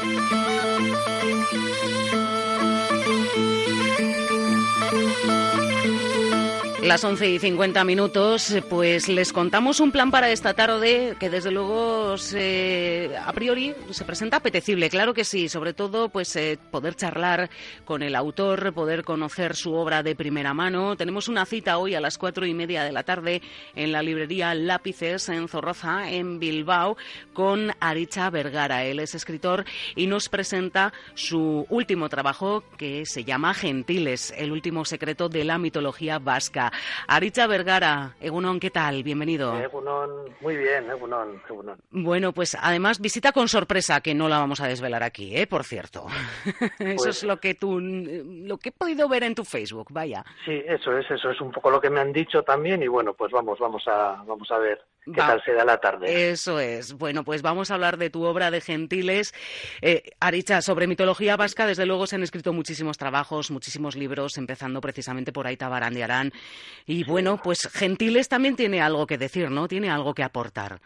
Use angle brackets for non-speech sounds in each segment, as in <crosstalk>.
thank you Las 11 y 50 minutos, pues les contamos un plan para esta tarde que desde luego a priori se presenta apetecible, claro que sí, sobre todo pues eh, poder charlar con el autor, poder conocer su obra de primera mano. Tenemos una cita hoy a las cuatro y media de la tarde en la librería Lápices en Zorroza, en Bilbao, con Aricha Vergara. Él es escritor y nos presenta su último trabajo que se llama Gentiles, el último secreto de la mitología vasca. Aricha Vergara, Egunon, ¿qué tal? Bienvenido. Egunon, muy bien, Egunon, Bueno, pues además visita con sorpresa, que no la vamos a desvelar aquí, ¿eh? Por cierto. <laughs> eso pues es lo que tú, lo que he podido ver en tu Facebook, vaya. Sí, eso es, eso es un poco lo que me han dicho también y bueno, pues vamos, vamos a, vamos a ver qué tal se da la tarde. Eso es. Bueno, pues vamos a hablar de tu obra de Gentiles. Eh, Aricha, sobre mitología vasca, desde luego se han escrito muchísimos trabajos, muchísimos libros, empezando precisamente por Aita Barandiarán y bueno, pues Gentiles también tiene algo que decir, ¿no? Tiene algo que aportar.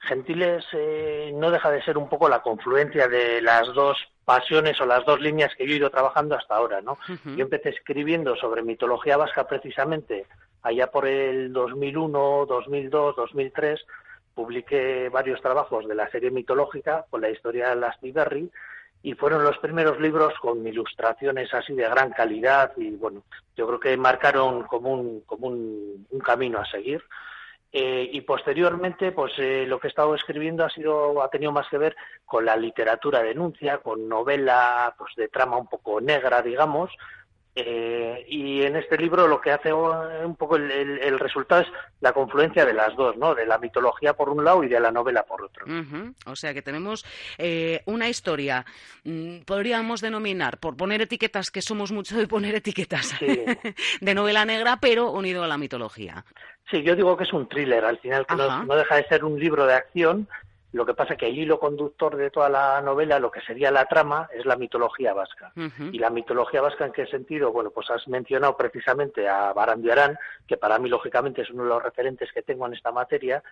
Gentiles eh, no deja de ser un poco la confluencia de las dos pasiones o las dos líneas que yo he ido trabajando hasta ahora, ¿no? Yo empecé escribiendo sobre mitología vasca precisamente allá por el 2001, 2002, 2003, publiqué varios trabajos de la serie mitológica con la historia de las Berry y fueron los primeros libros con ilustraciones así de gran calidad y bueno, yo creo que marcaron como un, como un, camino a seguir. Eh, y posteriormente, pues eh, lo que he estado escribiendo ha sido, ha tenido más que ver con la literatura denuncia, con novela, pues de trama un poco negra, digamos, eh, y en este libro lo que hace un poco el, resultado es la confluencia de las dos, ¿no? De la mitología por un lado y de la novela por otro. O sea que tenemos eh, una historia, mm, podríamos denominar, por poner etiquetas, que somos mucho de poner etiquetas, <laughs> de novela negra, pero unido a la mitología. Sí, yo digo que es un thriller, al final, que no, deja de ser un libro de acción, lo que pasa es que el hilo conductor de toda la novela, lo que sería la trama, es la mitología vasca. ¿Y la mitología vasca en qué sentido? Bueno, pues has mencionado precisamente a Barandiarán, que para mí, lógicamente, es uno de los referentes que tengo en esta materia.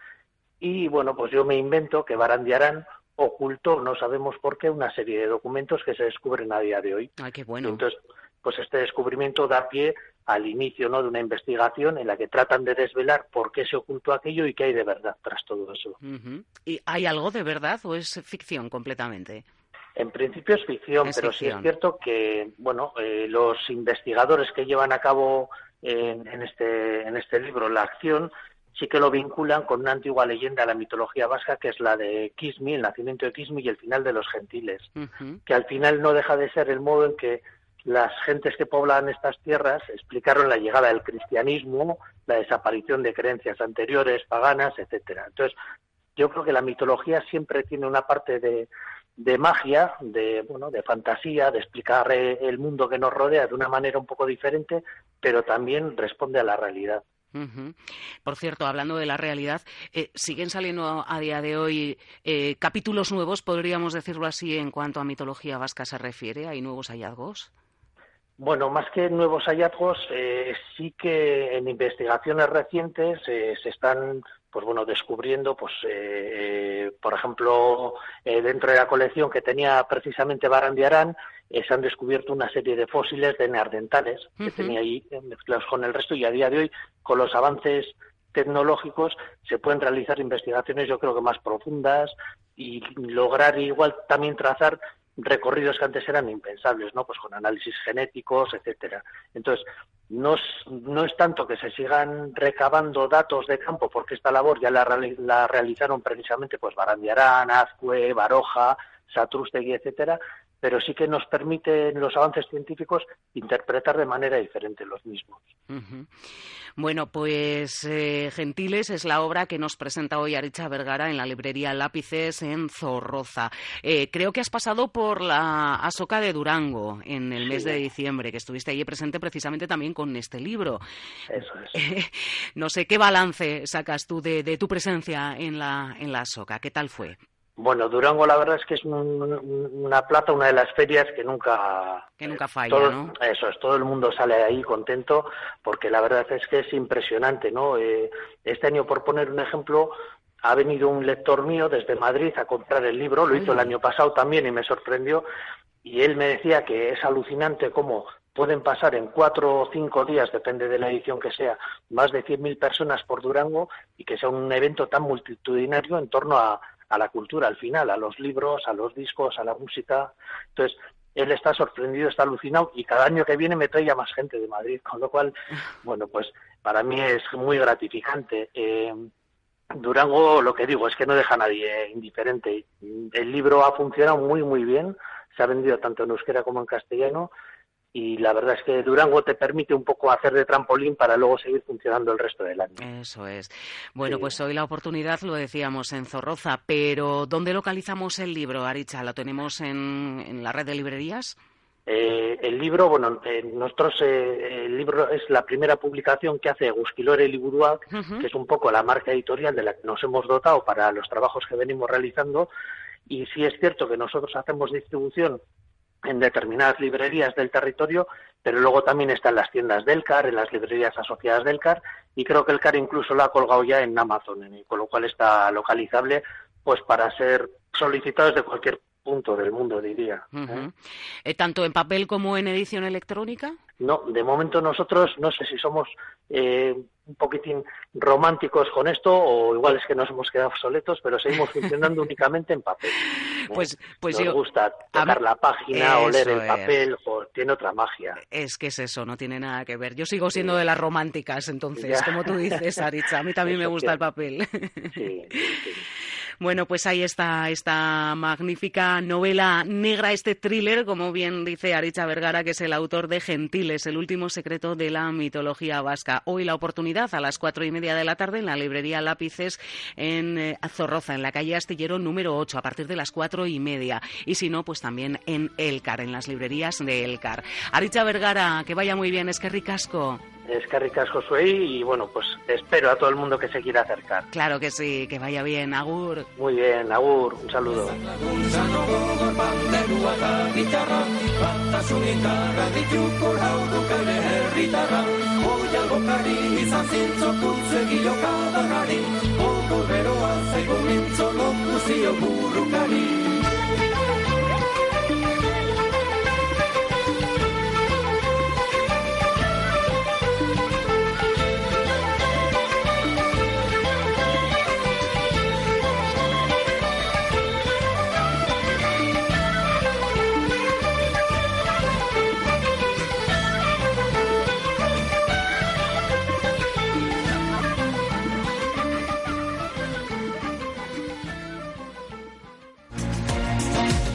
Y bueno, pues yo me invento que Barandiarán ocultó, no sabemos por qué, una serie de documentos que se descubren a día de hoy. Ay, qué bueno. Entonces, pues este descubrimiento da pie al inicio ¿no? de una investigación en la que tratan de desvelar por qué se ocultó aquello y qué hay de verdad tras todo eso. ¿Y hay algo de verdad o es ficción completamente? En principio es ficción, pero sí es cierto que bueno, eh, los investigadores que llevan a cabo en, este, en este libro la acción sí que lo vinculan con una antigua leyenda de la mitología vasca que es la de Kismi, el nacimiento de Kismi y el final de los gentiles, que al final no deja de ser el modo en que las gentes que poblan estas tierras explicaron la llegada del cristianismo, la desaparición de creencias anteriores, paganas, etcétera. Entonces, yo creo que la mitología siempre tiene una parte de, de magia, de bueno, de fantasía, de explicar el mundo que nos rodea de una manera un poco diferente, pero también responde a la realidad. Por cierto, hablando de la realidad, eh, siguen saliendo a día de hoy eh, capítulos nuevos, podríamos decirlo así, en cuanto a mitología vasca se refiere. ¿Hay nuevos hallazgos? Bueno, más que nuevos hallazgos, eh, sí que en investigaciones recientes eh, se están, pues bueno, descubriendo, pues, eh, por ejemplo, dentro de la colección que tenía precisamente Barandiarán, se han descubierto una serie de fósiles de neardentales que tenía ahí mezclados con el resto y a día de hoy, con los avances tecnológicos, se pueden realizar investigaciones, yo creo que más profundas y lograr igual también trazar recorridos que antes eran impensables, ¿no? Pues con análisis genéticos, etcétera. Entonces, no es, no es tanto que se sigan recabando datos de campo, porque esta labor ya la, la realizaron precisamente pues Barandiarán, Azcue, Baroja, Satrustegui, etcétera, pero sí que nos permiten los avances científicos interpretar de manera diferente los mismos. Bueno, pues eh, Gentiles es la obra que nos presenta hoy Aricha Vergara en la librería Lápices en Zorroza. Eh, creo que has pasado por la Asoca de Durango en el mes de diciembre, que estuviste allí presente precisamente también con este libro. Eso es. <laughs> no sé qué balance sacas tú de, tu presencia en la, en la Asoca. ¿Qué tal fue? Bueno, Durango la verdad es que es una plata, una de las ferias que nunca... Que nunca falla, ¿no? Eso es, todo el mundo sale ahí contento porque la verdad es que es impresionante, ¿no? Eh, este año, por poner un ejemplo, ha venido un lector mío desde Madrid a comprar el libro, lo hizo el año pasado también y me sorprendió, y él me decía que es alucinante cómo pueden pasar en cuatro o cinco días, depende de la edición que sea, más de 100.000 personas por Durango y que sea un evento tan multitudinario en torno a a la cultura al final, a los libros, a los discos, a la música. Entonces, él está sorprendido, está alucinado y cada año que viene me trae a más gente de Madrid, con lo cual, <laughs> bueno, pues para mí es muy gratificante. Eh, Durango, lo que digo, es que no deja a nadie indiferente. El libro ha funcionado muy, muy bien, se ha vendido tanto en euskera como en castellano y la verdad es que Durango te permite un poco hacer de trampolín para luego seguir funcionando el resto del año. Eso es. Bueno, pues hoy la oportunidad, lo decíamos, en Zorroza, pero ¿dónde localizamos el libro, Aricha? ¿Lo tenemos en, la red de librerías? Eh, el libro, bueno, eh, nosotros, eh, el libro es la primera publicación que hace Gusquilore Liburuak, que es un poco la marca editorial de la que nos hemos dotado para los trabajos que venimos realizando. Y sí es cierto que nosotros hacemos distribución en determinadas librerías del territorio, pero luego también está en las tiendas del CAR, en las librerías asociadas del CAR, y creo que el CAR incluso lo ha colgado ya en Amazon, con lo cual está localizable pues para ser solicitado desde cualquier punto del mundo, diría. Eh, ¿Tanto en papel como en edición electrónica? No, de momento nosotros no sé si somos eh, un poquitín románticos con esto o igual es que nos hemos quedado obsoletos, pero seguimos <laughs> funcionando únicamente en papel. <laughs> Pues, pues nos gusta tocar la página o leer el papel, o tiene otra magia. Es que es eso, no tiene nada que ver. Yo sigo siendo de las románticas, entonces, como tú dices, Aritza, a mí también me gusta el papel. sí. Bueno, pues ahí está esta magnífica novela negra, este thriller, como bien dice Aricha Vergara, que es el autor de Gentiles, el último secreto de la mitología vasca. Hoy la oportunidad a las cuatro y media de la tarde en la librería Lápices en eh, Zorroza, en la calle Astillero número 8, a partir de las cuatro y media. Y si no, pues también en Elcar, en las librerías de Elcar. Aricha Vergara, que vaya muy bien, es que ricasco. Es que ricas Josué y bueno, pues espero a todo el mundo que se quiera acercar. Claro que sí, que vaya bien, Agur. Muy bien, Agur, un saludo.